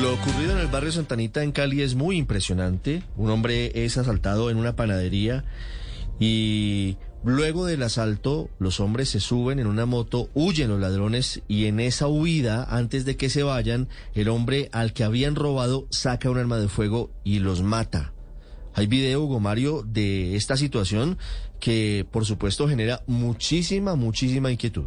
Lo ocurrido en el barrio Santanita en Cali es muy impresionante. Un hombre es asaltado en una panadería y luego del asalto los hombres se suben en una moto, huyen los ladrones y en esa huida, antes de que se vayan, el hombre al que habían robado saca un arma de fuego y los mata. Hay video, Hugo Mario, de esta situación que por supuesto genera muchísima, muchísima inquietud.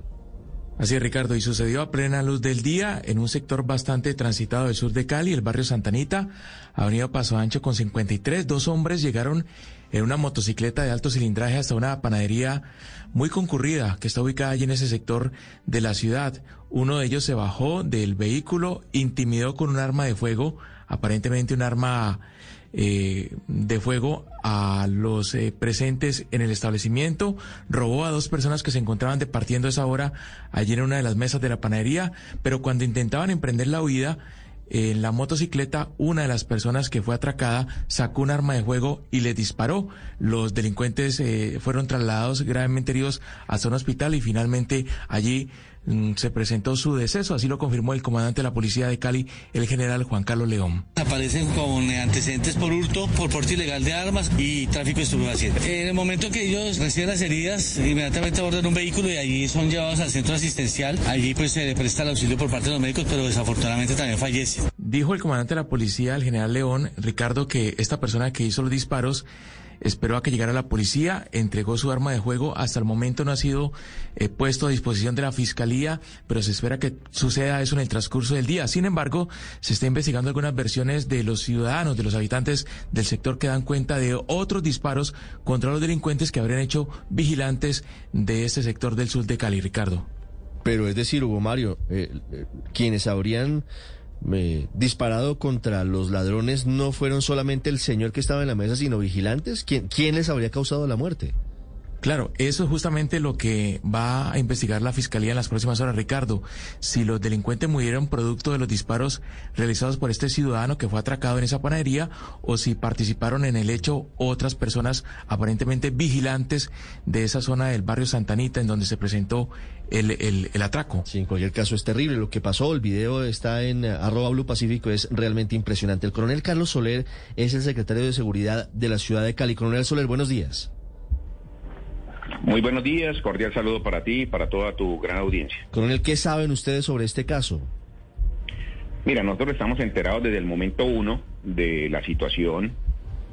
Así es, Ricardo, y sucedió a plena luz del día en un sector bastante transitado del sur de Cali, el barrio Santanita, avenida Paso Ancho con 53. Dos hombres llegaron en una motocicleta de alto cilindraje hasta una panadería muy concurrida que está ubicada allí en ese sector de la ciudad. Uno de ellos se bajó del vehículo, intimidó con un arma de fuego, aparentemente un arma eh, de fuego a los eh, presentes en el establecimiento, robó a dos personas que se encontraban departiendo esa hora allí en una de las mesas de la panadería, pero cuando intentaban emprender la huida, en la motocicleta, una de las personas que fue atracada sacó un arma de fuego y le disparó. Los delincuentes eh, fueron trasladados gravemente heridos hasta un hospital y finalmente allí se presentó su deceso, así lo confirmó el comandante de la policía de Cali, el general Juan Carlos León. Aparecen con antecedentes por hurto, por porte ilegal de armas y tráfico de estupefacientes. En el momento que ellos reciben las heridas, inmediatamente abordan un vehículo y allí son llevados al centro asistencial. Allí pues se le presta el auxilio por parte de los médicos, pero desafortunadamente también fallece. Dijo el comandante de la policía, el general León, Ricardo, que esta persona que hizo los disparos esperó a que llegara la policía, entregó su arma de juego. Hasta el momento no ha sido eh, puesto a disposición de la fiscalía, pero se espera que suceda eso en el transcurso del día. Sin embargo, se está investigando algunas versiones de los ciudadanos, de los habitantes del sector que dan cuenta de otros disparos contra los delincuentes que habrían hecho vigilantes de este sector del sur de Cali, Ricardo. Pero es decir, Hugo Mario, eh, eh, quienes habrían disparado contra los ladrones no fueron solamente el señor que estaba en la mesa, sino vigilantes. ¿Quién, quién les habría causado la muerte? Claro, eso es justamente lo que va a investigar la Fiscalía en las próximas horas, Ricardo. Si los delincuentes murieron producto de los disparos realizados por este ciudadano que fue atracado en esa panadería o si participaron en el hecho otras personas aparentemente vigilantes de esa zona del barrio Santanita en donde se presentó el, el, el atraco. Sí, en cualquier caso es terrible lo que pasó. El video está en eh, arroba Blue Pacífico, es realmente impresionante. El coronel Carlos Soler es el secretario de Seguridad de la ciudad de Cali. Coronel Soler, buenos días. Muy buenos días, cordial saludo para ti y para toda tu gran audiencia. Coronel, ¿qué saben ustedes sobre este caso? Mira, nosotros estamos enterados desde el momento uno de la situación.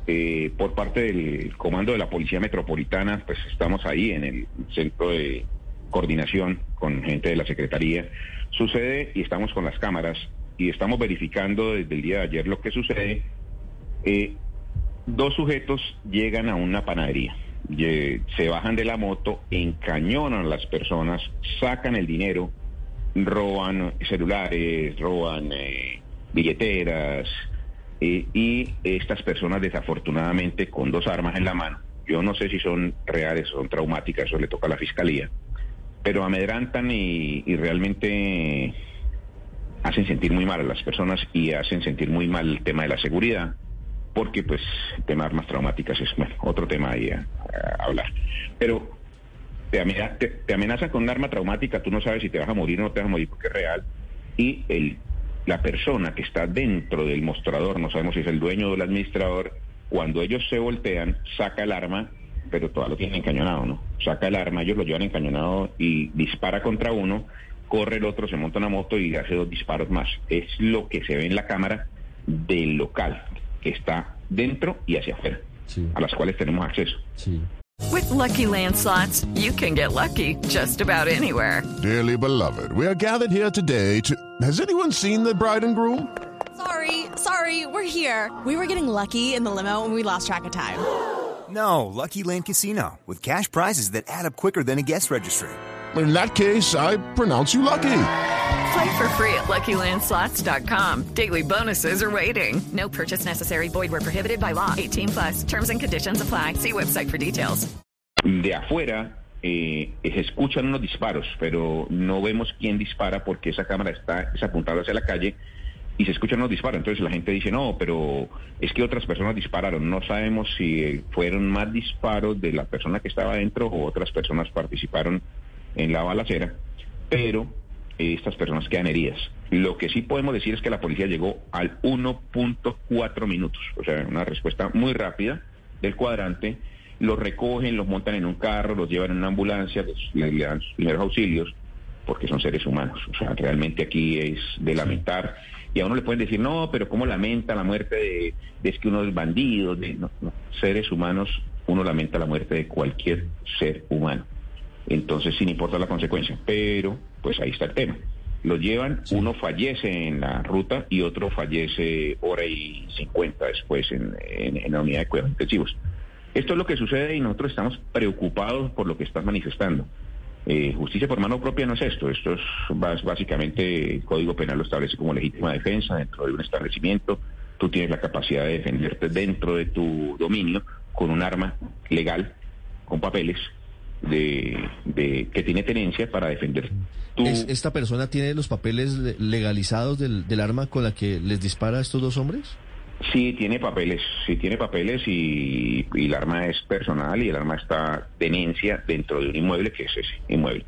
Eh, por parte del comando de la Policía Metropolitana, pues estamos ahí en el centro de coordinación con gente de la Secretaría. Sucede y estamos con las cámaras y estamos verificando desde el día de ayer lo que sucede. Eh, dos sujetos llegan a una panadería se bajan de la moto, encañonan a las personas, sacan el dinero, roban celulares, roban eh, billeteras eh, y estas personas desafortunadamente con dos armas en la mano, yo no sé si son reales o son traumáticas, eso le toca a la fiscalía, pero amedrantan y, y realmente hacen sentir muy mal a las personas y hacen sentir muy mal el tema de la seguridad porque pues el tema de armas traumáticas es bueno, otro tema ahí a, hablar. Pero te, amenaza, te, amenazan con un arma traumática, tú no sabes si te vas a morir o no te vas a morir porque es real. Y el, la persona que está dentro del mostrador, no sabemos si es el dueño o el administrador, cuando ellos se voltean, saca el arma, pero todavía lo tienen encañonado, ¿no? Saca el arma, ellos lo llevan encañonado y dispara contra uno, corre el otro, se monta una moto y hace dos disparos más. Es lo que se ve en la cámara del local que está dentro y hacia afuera, sí. a las cuales tenemos acceso. Sí. With lucky landslots, you can get lucky just about anywhere. Dearly beloved, we are gathered here today to. Has anyone seen the bride and groom? Sorry, sorry, we're here. We were getting lucky in the limo and we lost track of time. No, Lucky Land Casino, with cash prizes that add up quicker than a guest registry. In that case, I pronounce you lucky. Play for free at LuckyLandSlots.com. Daily bonuses are waiting. No purchase necessary. Void where prohibited by law. 18 plus. Terms and conditions apply. See website for details. De afuera eh, se escuchan unos disparos, pero no vemos quién dispara porque esa cámara está es apuntada hacia la calle y se escuchan unos disparos. Entonces la gente dice, no, pero es que otras personas dispararon. No sabemos si fueron más disparos de la persona que estaba adentro o otras personas participaron en la balacera, pero estas personas quedan heridas. Lo que sí podemos decir es que la policía llegó al 1.4 minutos, o sea, una respuesta muy rápida del cuadrante. Los recogen, los montan en un carro, los llevan en una ambulancia, les, les dan sus primeros auxilios, porque son seres humanos. O sea, realmente aquí es de lamentar. Y a uno le pueden decir, no, pero ¿cómo lamenta la muerte de, de es que uno es bandido? De, no, no, seres humanos, uno lamenta la muerte de cualquier ser humano. Entonces, sin importar la consecuencia. Pero, pues ahí está el tema. Lo llevan, uno fallece en la ruta y otro fallece hora y cincuenta después en, en, en la unidad de cuidados intensivos. Esto es lo que sucede y nosotros estamos preocupados por lo que estás manifestando. Eh, justicia por mano propia no es esto, esto es básicamente el Código Penal lo establece como legítima defensa dentro de un establecimiento. Tú tienes la capacidad de defenderte dentro de tu dominio con un arma legal, con papeles de, de que tiene tenencia para defender tu ¿Es- ¿Esta persona tiene los papeles le- legalizados del, del arma con la que les dispara a estos dos hombres? Sí, tiene papeles, sí tiene papeles y, y el arma es personal y el arma está tenencia dentro de un inmueble que es ese inmueble.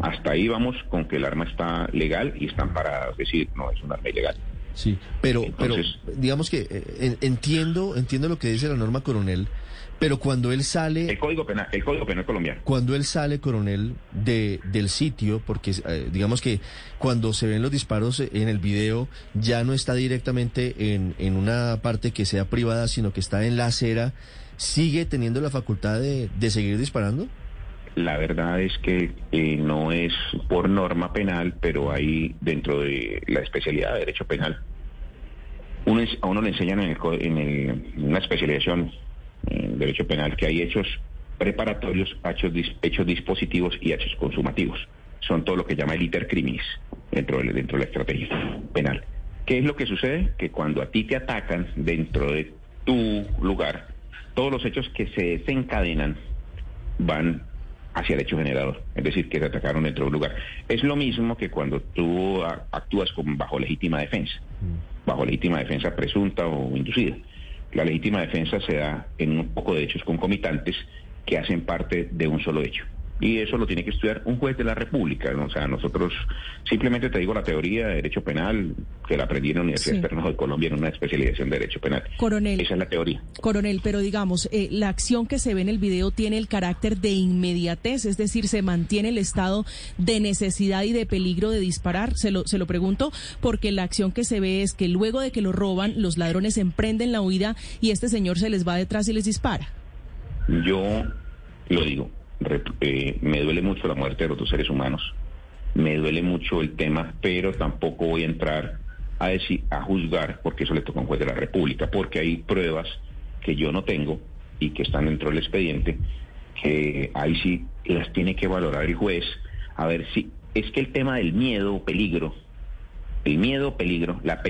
Hasta ahí vamos con que el arma está legal y está amparada, es decir, no es un arma ilegal. Sí, pero, Entonces- pero digamos que eh, en- entiendo, entiendo lo que dice la norma coronel, pero cuando él sale... El Código Penal, el Código Penal colombiano. Cuando él sale, coronel, de, del sitio, porque eh, digamos que cuando se ven los disparos en el video, ya no está directamente en, en una parte que sea privada, sino que está en la acera, ¿sigue teniendo la facultad de, de seguir disparando? La verdad es que eh, no es por norma penal, pero hay dentro de la especialidad de derecho penal. Uno a uno le enseñan en, el en, el- en una especialización en derecho penal que hay hechos preparatorios, hechos dispositivos y hechos consumativos. Son todo lo que llama el iter criminis dentro de, dentro de la estrategia penal. ¿Qué es lo que sucede? Que cuando a ti te atacan dentro de tu lugar, todos los hechos que se desencadenan van hacia el hecho generador, es decir, que te atacaron dentro de un lugar. Es lo mismo que cuando tú actúas con, bajo legítima defensa, bajo legítima defensa presunta o inducida. La legítima defensa se da en un poco de hechos concomitantes que hacen parte de un solo hecho. Y eso lo tiene que estudiar un juez de la República. ¿no? O sea, nosotros simplemente te digo la teoría de derecho penal que la aprendí en la Universidad Sí. De Colombia en una especialización de derecho penal. Coronel. Esa es la teoría. Coronel, pero digamos, eh, la acción que se ve en el video tiene el carácter de inmediatez, es decir, se mantiene el estado de necesidad y de peligro de disparar. Se lo, se lo pregunto porque la acción que se ve es que luego de que lo roban, los ladrones emprenden la huida y este señor se les va detrás y les dispara. Yo lo digo, eh, me duele mucho la muerte de los dos seres humanos, me duele mucho el tema, pero tampoco voy a entrar a decir, a juzgar, porque eso le toca a un juez de la República, porque hay pruebas que yo no tengo y que están dentro del expediente, que ahí sí las tiene que valorar el juez, a ver si es que el tema del miedo o peligro, el miedo peligro, la,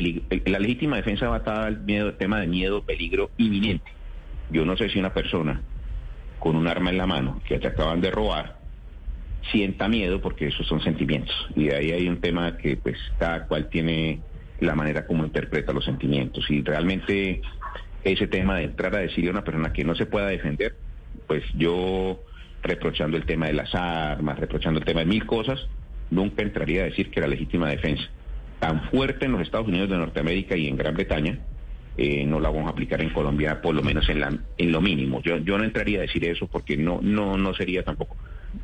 la legítima defensa va atada al miedo, tema de miedo peligro inminente. Yo no sé si una persona con un arma en la mano que te acaban de robar sienta miedo porque esos son sentimientos. Y ahí hay un tema que pues cada cual tiene la manera como interpreta los sentimientos. Y realmente ese tema de entrar a decirle a una persona que no se pueda defender pues yo reprochando el tema de las armas reprochando el tema de mil cosas nunca entraría a decir que la legítima defensa. Tan fuerte en los Estados Unidos de Norteamérica y en Gran Bretaña eh, no la vamos a aplicar en Colombia por lo menos en, la, en lo mínimo. Yo, yo no entraría a decir eso porque no, no, no sería tampoco.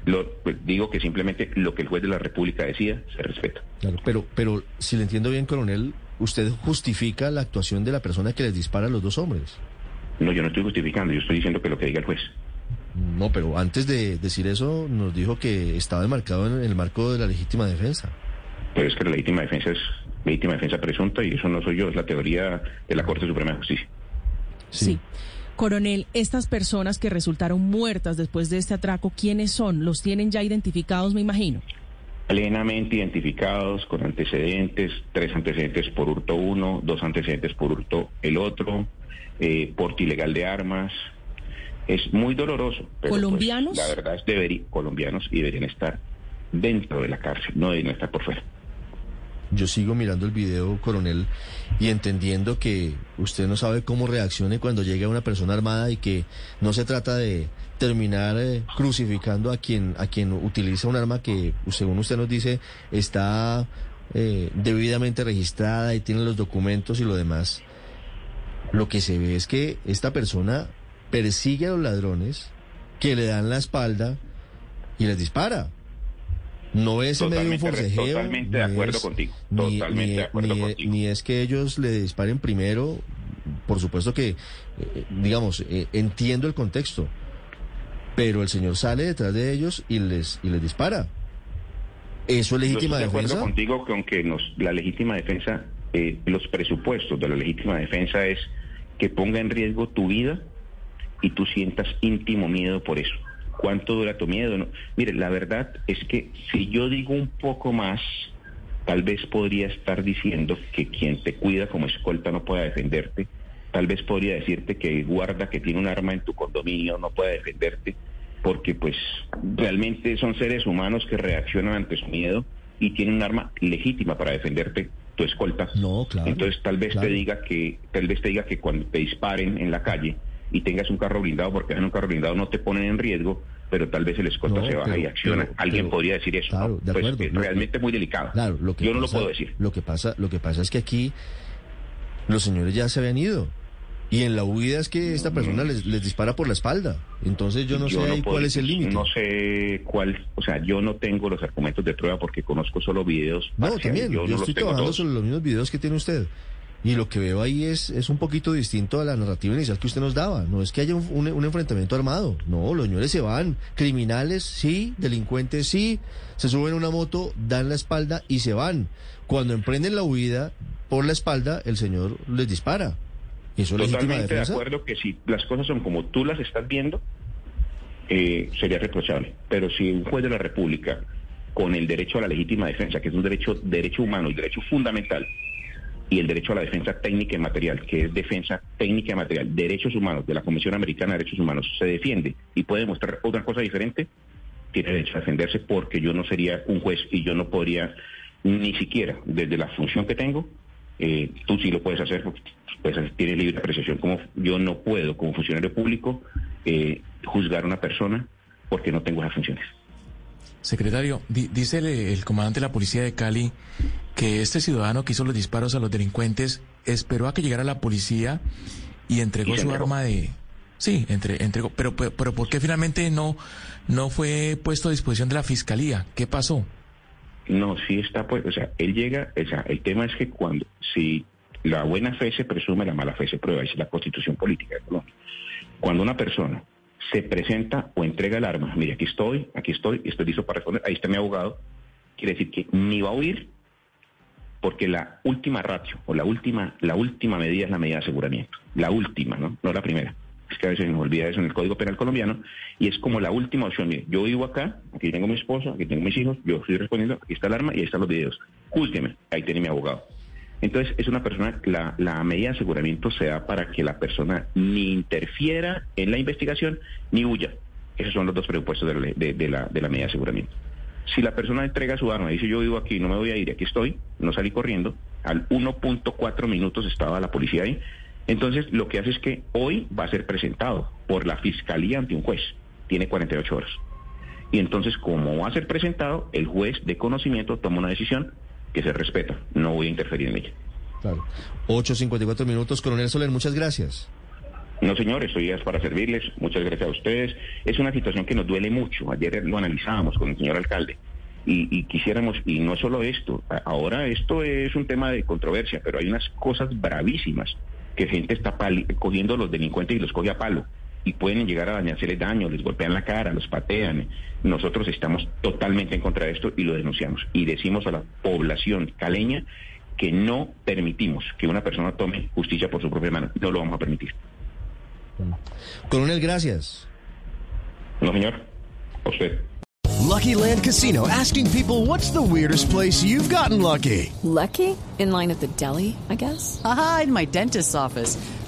Lo, pues, digo que simplemente lo que el juez de la República decida se respeta. Claro, pero, pero si le entiendo bien, coronel, usted justifica la actuación de la persona que les dispara a los dos hombres. No, yo no estoy justificando, yo estoy diciendo que lo que diga el juez. No, pero antes de decir eso, nos dijo que estaba enmarcado en el marco de la legítima defensa. Pero es que la legítima defensa es legítima defensa presunta y eso no soy yo, es la teoría de la Corte Suprema de Justicia. Sí. Coronel, estas personas que resultaron muertas después de este atraco, ¿quiénes son? ¿Los tienen ya identificados, me imagino? plenamente identificados con antecedentes, tres antecedentes por hurto uno, dos antecedentes por hurto el otro, eh, porte ilegal de armas. Es muy doloroso. Pero pues, ¿Colombianos? la verdad es que colombianos y deberían estar dentro de la cárcel, no deberían estar por fuera. Yo sigo mirando el video, coronel, y entendiendo que usted no sabe cómo reaccione cuando llega una persona armada y que no se trata de terminar eh, crucificando a quien a quien utiliza un arma que, según usted nos dice, está eh, debidamente registrada y tiene los documentos y lo demás. Lo que se ve es que esta persona persigue a los ladrones que le dan la espalda y les dispara. No es en medio de un forcejeo. Totalmente de acuerdo contigo. Totalmente de acuerdo contigo. Ni es que ellos le disparen primero. Por supuesto que, eh, digamos, eh, entiendo el contexto. Pero el señor sale detrás de ellos y les, y les dispara. ¿Eso es legítima Yo estoy defensa? de acuerdo contigo que aunque nos, la legítima defensa, eh, los presupuestos de la legítima defensa es que ponga en riesgo tu vida y tú sientas íntimo miedo por eso. ¿Cuánto dura tu miedo? No. Mire, la verdad es que si yo digo un poco más, tal vez podría estar diciendo que quien te cuida como escolta no pueda defenderte. Tal vez podría decirte que guarda que tiene un arma en tu condominio no pueda defenderte, porque pues realmente son seres humanos que reaccionan ante su miedo y tienen un arma legítima para defenderte tu escolta. No, claro. Entonces tal vez claro. te diga que tal vez te diga que cuando te disparen en la calle y tengas un carro blindado, porque en un carro blindado no te ponen en riesgo, pero tal vez el escolta No, se baja pero- y acciona. pero- Alguien pero- podría decir eso. claro, ¿no? de Pues, acuerdo. es Lo- realmente muy delicado. Claro, lo que Yo no lo puedo decir. Lo que pasa, lo que pasa es que aquí los señores ya se habían ido. Y en la huida es que esta persona les, les dispara por la espalda. Entonces yo no sé ahí puedo cuál es el límite. No sé cuál, o sea, yo no tengo los argumentos de prueba porque conozco solo videos. No, parciales, también. Yo, no los estoy trabajando sobre los mismos videos que tiene usted. Y lo que veo ahí es, es un poquito distinto a la narrativa inicial que usted nos daba. No es que haya un, un- un enfrentamiento armado. No, los señores se van. Criminales, sí. Delincuentes, sí. Se suben a una moto, dan la espalda y se van. Cuando emprenden la huida por la espalda, el señor les dispara. ¿Y eso Totalmente de acuerdo que si las cosas son como tú las estás viendo, eh, sería reprochable. Pero si un juez de la República, con el derecho a la legítima defensa, que es un derecho, derecho humano y derecho fundamental, y el derecho a la defensa técnica y material, que es defensa técnica y material, derechos humanos de la Comisión Americana de Derechos Humanos, se defiende y puede demostrar otra cosa diferente, tiene derecho a defenderse porque yo no sería un juez y yo no podría ni siquiera desde la función que tengo, eh, tú sí lo puedes hacer, porque, pues tienes libre apreciación, como yo no puedo como funcionario público eh, juzgar a una persona porque no tengo esas funciones. Secretario, di- dice el, el comandante de la policía de Cali que este ciudadano que hizo los disparos a los delincuentes esperó a que llegara la policía y entregó Y su entregó. arma de... Sí, entre, entregó. Pero, pero, pero ¿por qué finalmente no, no fue puesto a disposición de la fiscalía? ¿Qué pasó? No, sí está, pues, o sea, él llega, o sea, el tema es que cuando, si la buena fe se presume, la mala fe se prueba, es la constitución política de Colombia. Cuando una persona se presenta o entrega el arma, mire, aquí estoy, aquí estoy, estoy listo para responder, ahí está mi abogado, quiere decir que ni va a huir, porque la última ratio, o la última, la última medida es la medida de aseguramiento, la última, ¿no? No la primera. Es que a veces nos olvida eso en el Código Penal colombiano, y es como la última opción. Mire, yo vivo acá, aquí tengo mi esposa, aquí tengo mis hijos, yo estoy respondiendo, aquí está el arma y ahí están los videos. Júzgueme, ahí tiene mi abogado. Entonces, es una persona, la, la medida de aseguramiento se da para que la persona ni interfiera en la investigación ni huya. Esos son los dos presupuestos de la, de, de la, de la medida de aseguramiento. Si la persona entrega su arma y dice yo vivo aquí, no me voy a ir, aquí estoy, no salí corriendo, al 1.4 minutos estaba la policía ahí, entonces lo que hace es que hoy va a ser presentado por la fiscalía ante un juez, tiene 48 horas. Y entonces como va a ser presentado, el juez de conocimiento toma una decisión que se respeta, no voy a interferir en ella. Claro. 8.54 minutos. Coronel Soler, muchas gracias. No, señor, estoy es para servirles. Muchas gracias a ustedes. Es una situación que nos duele mucho. Ayer lo analizábamos con el señor alcalde. Y, y quisiéramos, y no solo esto, ahora esto es un tema de controversia, pero hay unas cosas bravísimas que gente está cogiendo a los delincuentes y los coge a palo. Y pueden llegar a dañarse daño, les golpean la cara, los patean. Nosotros estamos totalmente en contra de esto y lo denunciamos. Y decimos a la población caleña que no permitimos que una persona tome justicia por su propia mano. No lo vamos a permitir. Coronel, gracias. No, señor. A usted. Lucky Land Casino asking people what's the weirdest place you've gotten lucky? Lucky? In line at the deli, I guess? Aha, in my dentist's office.